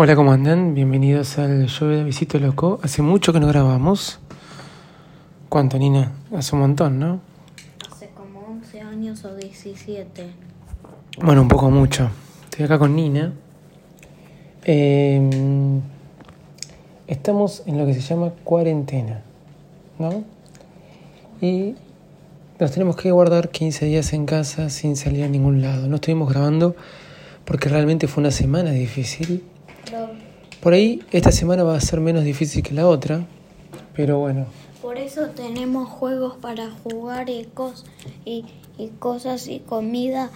Hola, ¿cómo andan? Bienvenidos al show de Visito Loco. Hace mucho que no grabamos. ¿Cuánto, Nina? Hace un montón, ¿no? Hace como 11 años o 17. Bueno, un poco mucho. Estoy acá con Nina. Eh, estamos en lo que se llama cuarentena, ¿no? Y nos tenemos que guardar 15 días en casa sin salir a ningún lado. No estuvimos grabando porque realmente fue una semana difícil. Por ahí esta semana va a ser menos difícil que la otra, pero bueno, por eso tenemos juegos para jugar y, cos y, y cosas y comida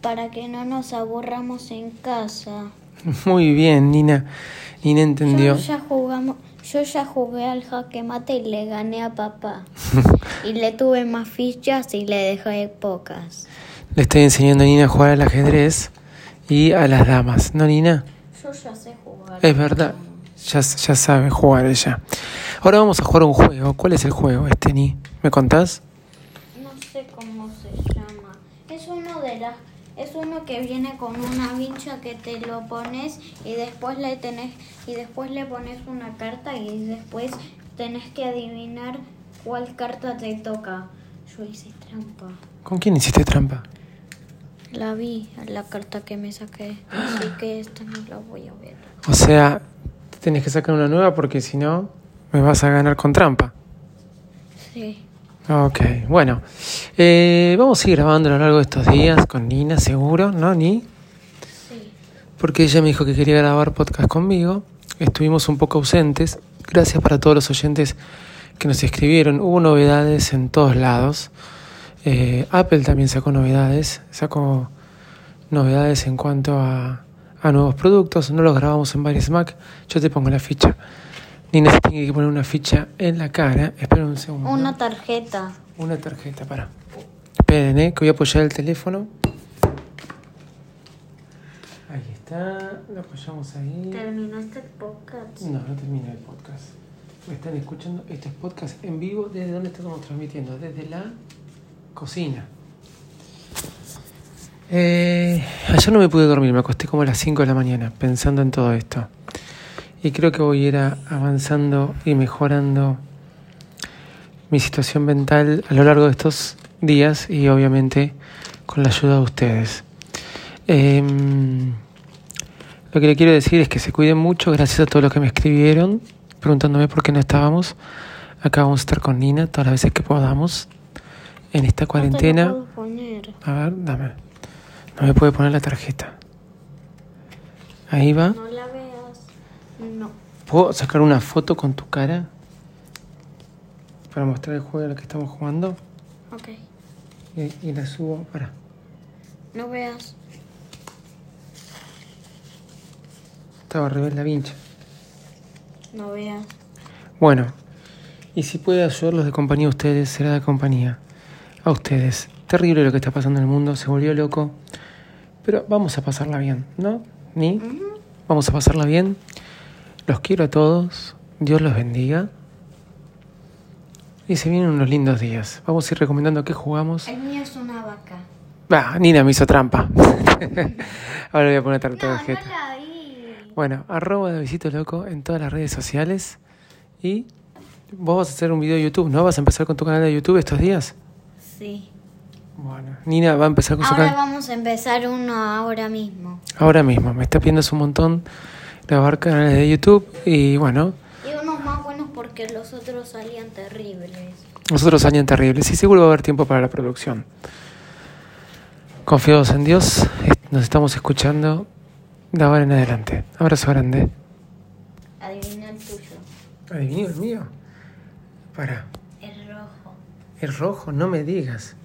para que no nos aburramos en casa. muy bien, Nina. Nina entendió. Yo ya jugamos, yo ya jugué al jaque mate y le gané a papá. y le tuve más fichas y le dejé pocas. Le estoy enseñando a Nina a jugar al ajedrez y a las damas, ¿no, Nina? Yo ya sé. Es verdad, ya, ya sabe jugar ella. Ahora vamos a jugar un juego. ¿Cuál es el juego, este, Ni? ¿Me contás? No sé cómo se llama. Es uno de las es uno que viene con una vincha que te lo pones y después le tenés y después le pones una carta y después tenés que adivinar cuál carta te toca. Yo hice trampa. ¿Con quién hiciste trampa? La vi, la carta que me saqué. Así que esta no la voy a ver. O sea, tenés que sacar una nueva porque si no, me vas a ganar con trampa. Sí. Ok, bueno. Eh, vamos a ir grabando a lo largo de estos días con Nina, seguro, ¿no, Ni? Sí. Porque ella me dijo que quería grabar podcast conmigo. Estuvimos un poco ausentes. Gracias para todos los oyentes que nos escribieron. Hubo novedades en todos lados. Eh, Apple también sacó novedades. Sacó novedades en cuanto a, a nuevos productos. No los grabamos en varios Mac. Yo te pongo la ficha. Nina se tiene que poner una ficha en la cara. Espera un segundo. Una tarjeta. Una tarjeta, para. Esperen, eh, que voy a apoyar el teléfono. Ahí está, lo apoyamos ahí. ¿Terminaste el podcast? No, no termina el podcast. Me están escuchando. Este es podcast en vivo. ¿Desde dónde estamos transmitiendo? Desde la cocina. Eh, ayer no me pude dormir, me acosté como a las 5 de la mañana pensando en todo esto. Y creo que voy a ir avanzando y mejorando mi situación mental a lo largo de estos días y obviamente con la ayuda de ustedes. Em, lo que le quiero decir es que se cuiden mucho, gracias a todos los que me escribieron preguntándome por qué no estábamos. Acá vamos a estar con Nina todas las veces que podamos en esta cuarentena. No te lo puedo poner. A ver, dame. No me puede poner la tarjeta. Ahí va. No la veas. No. ¿Puedo sacar una foto con tu cara? Para mostrar el juego al que estamos jugando. Ok. Y, y la subo. Para. No veas. Estaba rebelde la vincha. No veas. Bueno. Y si puede ayudarlos de compañía a ustedes, será de compañía. A ustedes. Terrible lo que está pasando en el mundo. Se volvió loco. Pero vamos a pasarla bien, ¿no? ¿Ni? Vamos a pasarla bien. Los quiero a todos. Dios los bendiga. Y se vienen unos lindos días. Vamos a ir recomendando qué jugamos. El mío es una vaca. Ah, Nina me hizo trampa. Ahora voy a poner tarjeta. No, no la vi. Bueno, arroba de Visito Loco en todas las redes sociales. Y vos vas a hacer un video de YouTube, ¿no? ¿Vas a empezar con tu canal de YouTube estos días? Sí. Bueno, Nina va a empezar con su Ahora canal. vamos a empezar uno ahora mismo. Ahora mismo, me está pidiendo un montón grabar canales de YouTube. Y bueno, Y unos más buenos porque los otros salían terribles. nosotros salían terribles. Y seguro va a haber tiempo para la producción. Confiados en Dios, nos estamos escuchando de ahora en adelante. Abrazo grande. Adivina el tuyo. ¿Adivinó el mío? Para. El rojo, no me digas.